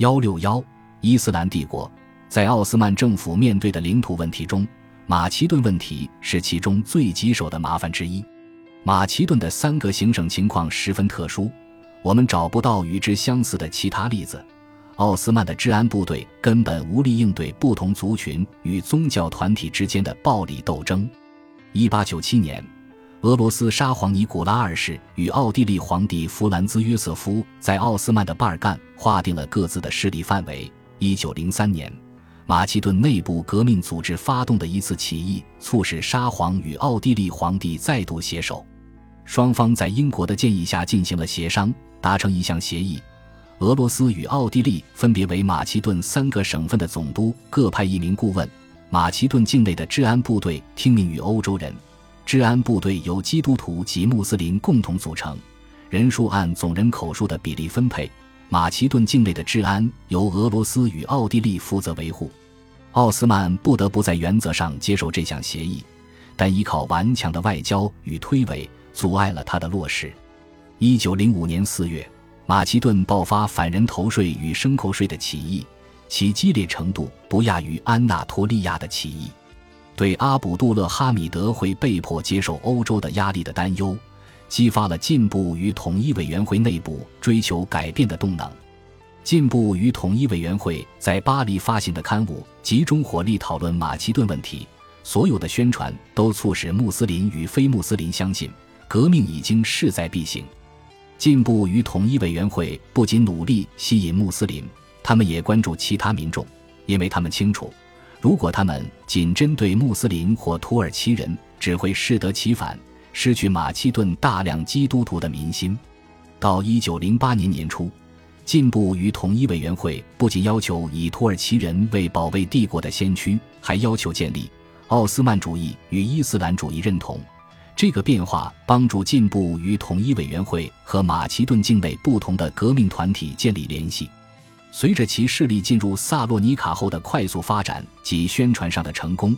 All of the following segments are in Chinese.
幺六幺，伊斯兰帝国在奥斯曼政府面对的领土问题中，马其顿问题是其中最棘手的麻烦之一。马其顿的三个行省情况十分特殊，我们找不到与之相似的其他例子。奥斯曼的治安部队根本无力应对不同族群与宗教团体之间的暴力斗争。一八九七年，俄罗斯沙皇尼古拉二世与奥地利皇帝弗兰兹约瑟夫在奥斯曼的巴尔干划定了各自的势力范围。一九零三年。马其顿内部革命组织发动的一次起义，促使沙皇与奥地利皇帝再度携手。双方在英国的建议下进行了协商，达成一项协议：俄罗斯与奥地利分别为马其顿三个省份的总督各派一名顾问。马其顿境内的治安部队听命于欧洲人，治安部队由基督徒及穆斯林共同组成，人数按总人口数的比例分配。马其顿境内的治安由俄罗斯与奥地利负责维护。奥斯曼不得不在原则上接受这项协议，但依靠顽强的外交与推诿，阻碍了他的落实。一九零五年四月，马其顿爆发反人头税与牲口税的起义，其激烈程度不亚于安纳托利亚的起义。对阿卜杜勒哈米德会被迫接受欧洲的压力的担忧，激发了进步与统一委员会内部追求改变的动能。进步与统一委员会在巴黎发行的刊物集中火力讨论马其顿问题，所有的宣传都促使穆斯林与非穆斯林相信革命已经势在必行。进步与统一委员会不仅努力吸引穆斯林，他们也关注其他民众，因为他们清楚，如果他们仅针对穆斯林或土耳其人，只会适得其反，失去马其顿大量基督徒的民心。到一九零八年年初。进步与统一委员会不仅要求以土耳其人为保卫帝国的先驱，还要求建立奥斯曼主义与伊斯兰主义认同。这个变化帮助进步与统一委员会和马其顿境内不同的革命团体建立联系。随着其势力进入萨洛尼卡后的快速发展及宣传上的成功，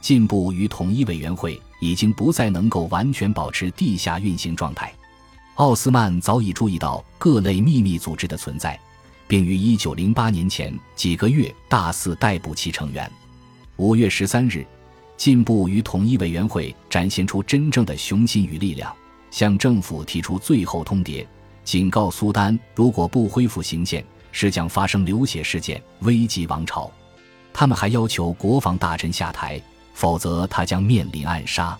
进步与统一委员会已经不再能够完全保持地下运行状态。奥斯曼早已注意到各类秘密组织的存在，并于1908年前几个月大肆逮捕其成员。5月13日，进步与统一委员会展现出真正的雄心与力量，向政府提出最后通牒，警告苏丹：如果不恢复行宪，是将发生流血事件，危及王朝。他们还要求国防大臣下台，否则他将面临暗杀。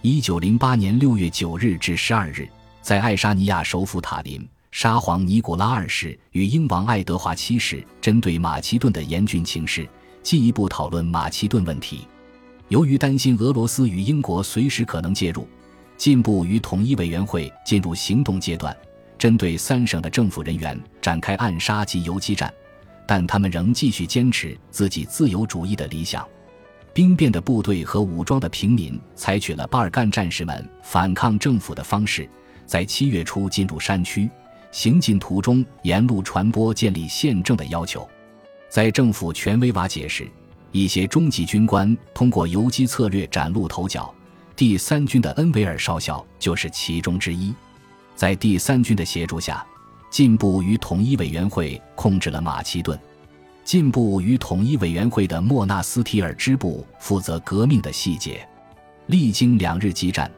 1908年6月9日至12日。在爱沙尼亚首府塔林，沙皇尼古拉二世与英王爱德华七世针对马其顿的严峻情势，进一步讨论马其顿问题。由于担心俄罗斯与英国随时可能介入，进步与统一委员会进入行动阶段，针对三省的政府人员展开暗杀及游击战。但他们仍继续坚持自己自由主义的理想。兵变的部队和武装的平民采取了巴尔干战士们反抗政府的方式。在七月初进入山区，行进途中沿路传播建立宪政的要求。在政府权威瓦解时，一些中级军官通过游击策略崭露头角。第三军的恩维尔少校就是其中之一。在第三军的协助下，进步与统一委员会控制了马其顿。进步与统一委员会的莫纳斯提尔支部负责革命的细节。历经两日激战。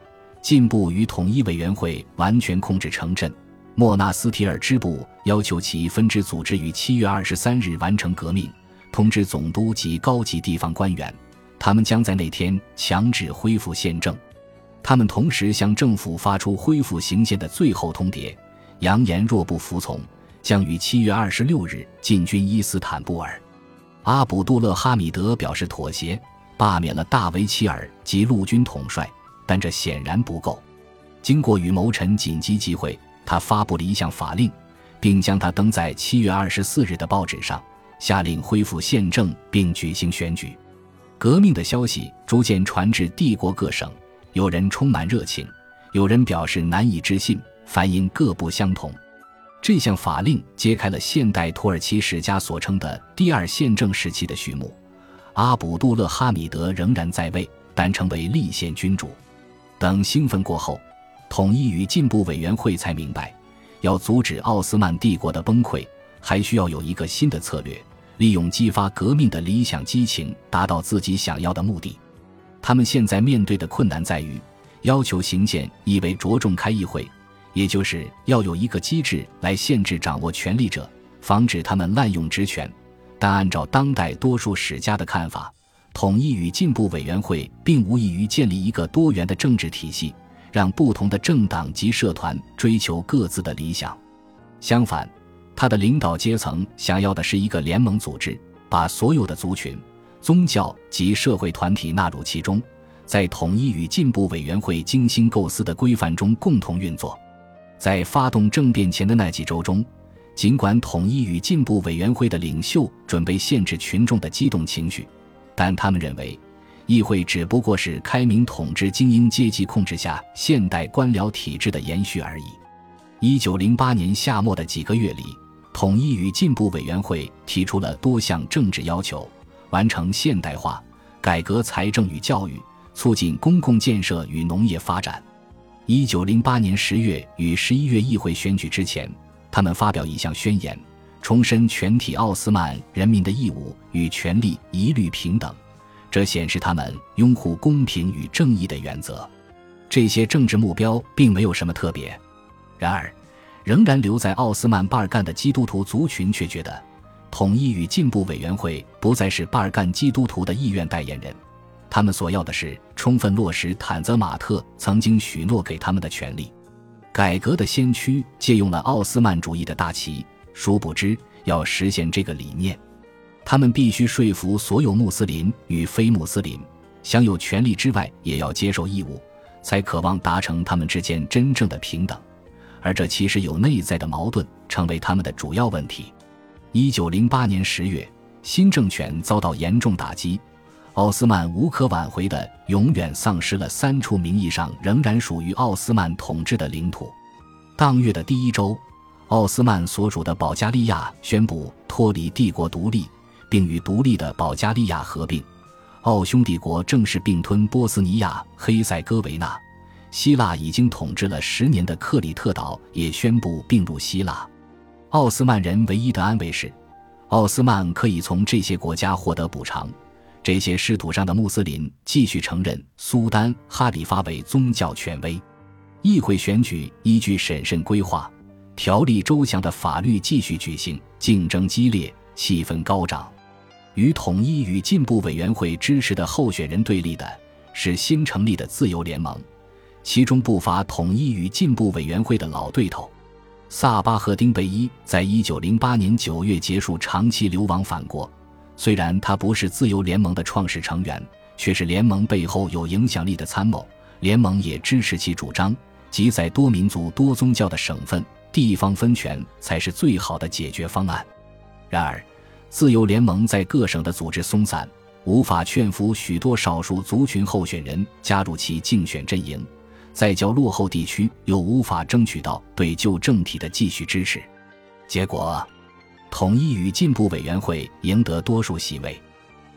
进步与统一委员会完全控制城镇，莫纳斯提尔支部要求其分支组织于七月二十三日完成革命，通知总督及高级地方官员，他们将在那天强制恢复宪政。他们同时向政府发出恢复行宪的最后通牒，扬言若不服从，将于七月二十六日进军伊斯坦布尔。阿卜杜勒哈米德表示妥协，罢免了大维齐尔及陆军统帅。但这显然不够。经过与谋臣紧急集会，他发布了一项法令，并将它登在七月二十四日的报纸上，下令恢复宪政并举行选举。革命的消息逐渐传至帝国各省，有人充满热情，有人表示难以置信，反应各不相同。这项法令揭开了现代土耳其史家所称的第二宪政时期的序幕。阿卜杜勒哈米德仍然在位，但成为立宪君主。等兴奋过后，统一与进步委员会才明白，要阻止奥斯曼帝国的崩溃，还需要有一个新的策略，利用激发革命的理想激情，达到自己想要的目的。他们现在面对的困难在于，要求行宪意味着重开议会，也就是要有一个机制来限制掌握权力者，防止他们滥用职权。但按照当代多数史家的看法，统一与进步委员会并无异于建立一个多元的政治体系，让不同的政党及社团追求各自的理想。相反，他的领导阶层想要的是一个联盟组织，把所有的族群。宗教及社会团体纳入其中，在统一与进步委员会精心构思的规范中共同运作。在发动政变前的那几周中，尽管统一与进步委员会的领袖准备限制群众的激动情绪，但他们认为，议会只不过是开明统治精英阶级控制下现代官僚体制的延续而已。一九零八年夏末的几个月里，统一与进步委员会提出了多项政治要求。完成现代化，改革财政与教育，促进公共建设与农业发展。一九零八年十月与十一月议会选举之前，他们发表一项宣言，重申全体奥斯曼人民的义务与权利一律平等。这显示他们拥护公平与正义的原则。这些政治目标并没有什么特别，然而，仍然留在奥斯曼巴尔干的基督徒族群却觉得。统一与进步委员会不再是巴尔干基督徒的意愿代言人，他们所要的是充分落实坦泽马特曾经许诺给他们的权利。改革的先驱借用了奥斯曼主义的大旗，殊不知要实现这个理念，他们必须说服所有穆斯林与非穆斯林，享有权利之外也要接受义务，才渴望达成他们之间真正的平等。而这其实有内在的矛盾，成为他们的主要问题。一九零八年十月，新政权遭到严重打击，奥斯曼无可挽回的永远丧失了三处名义上仍然属于奥斯曼统治的领土。当月的第一周，奥斯曼所属的保加利亚宣布脱离帝国独立，并与独立的保加利亚合并。奥匈帝国正式并吞波斯尼亚、黑塞哥维那。希腊已经统治了十年的克里特岛也宣布并入希腊。奥斯曼人唯一的安慰是，奥斯曼可以从这些国家获得补偿。这些失土上的穆斯林继续承认苏丹哈里发为宗教权威。议会选举依据审慎规划、条例周详的法律继续举行，竞争激烈，气氛高涨。与统一与进步委员会支持的候选人对立的是新成立的自由联盟，其中不乏统一与进步委员会的老对头。萨巴赫丁贝伊在一九零八年九月结束长期流亡返国。虽然他不是自由联盟的创始成员，却是联盟背后有影响力的参谋。联盟也支持其主张，即在多民族、多宗教的省份，地方分权才是最好的解决方案。然而，自由联盟在各省的组织松散，无法劝服许多少数族群候选人加入其竞选阵营。在较落后地区又无法争取到对旧政体的继续支持，结果，统一与进步委员会赢得多数席位。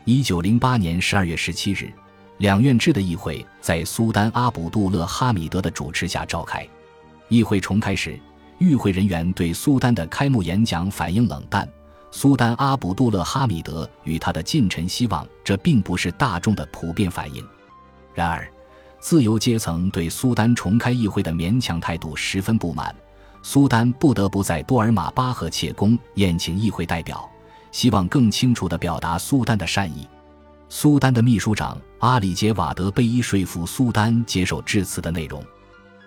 一九零八年十二月十七日，两院制的议会在苏丹阿卜杜勒哈米德的主持下召开。议会重开时，与会人员对苏丹的开幕演讲反应冷淡。苏丹阿卜杜勒哈米德与他的近臣希望这并不是大众的普遍反应。然而。自由阶层对苏丹重开议会的勉强态度十分不满，苏丹不得不在多尔玛巴赫切宫宴请议会代表，希望更清楚地表达苏丹的善意。苏丹的秘书长阿里杰瓦德贝伊说服苏丹接受致辞的内容。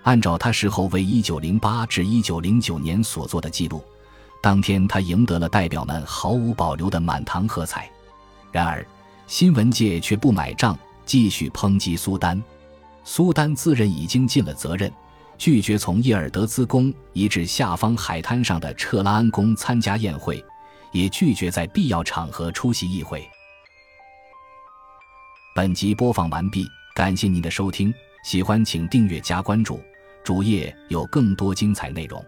按照他事后为1908至1909年所做的记录，当天他赢得了代表们毫无保留的满堂喝彩。然而，新闻界却不买账，继续抨击苏丹。苏丹自认已经尽了责任，拒绝从叶尔德兹宫移至下方海滩上的彻拉安宫参加宴会，也拒绝在必要场合出席议会。本集播放完毕，感谢您的收听，喜欢请订阅加关注，主页有更多精彩内容。